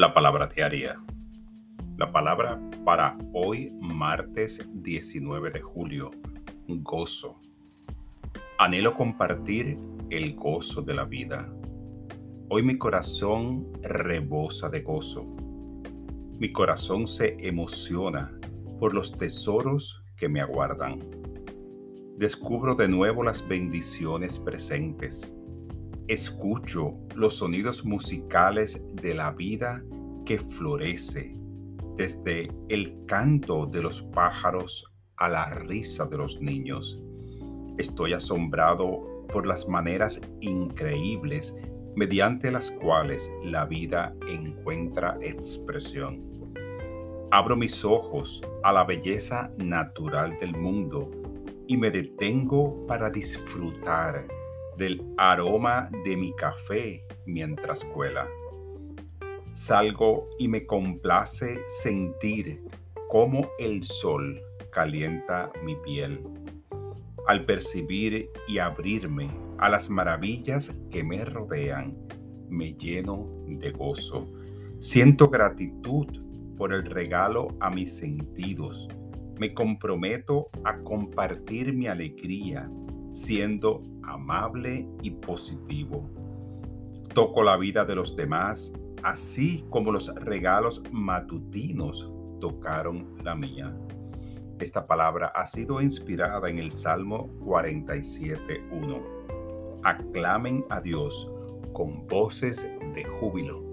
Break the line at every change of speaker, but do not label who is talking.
La palabra diaria. La palabra para hoy, martes 19 de julio. Gozo. Anhelo compartir el gozo de la vida. Hoy mi corazón rebosa de gozo. Mi corazón se emociona por los tesoros que me aguardan. Descubro de nuevo las bendiciones presentes escucho los sonidos musicales de la vida que florece, desde el canto de los pájaros a la risa de los niños. Estoy asombrado por las maneras increíbles mediante las cuales la vida encuentra expresión. Abro mis ojos a la belleza natural del mundo y me detengo para disfrutar del aroma de mi café mientras cuela. Salgo y me complace sentir cómo el sol calienta mi piel. Al percibir y abrirme a las maravillas que me rodean, me lleno de gozo. Siento gratitud por el regalo a mis sentidos. Me comprometo a compartir mi alegría siendo amable y positivo. Toco la vida de los demás, así como los regalos matutinos tocaron la mía. Esta palabra ha sido inspirada en el Salmo 47.1. Aclamen a Dios con voces de júbilo.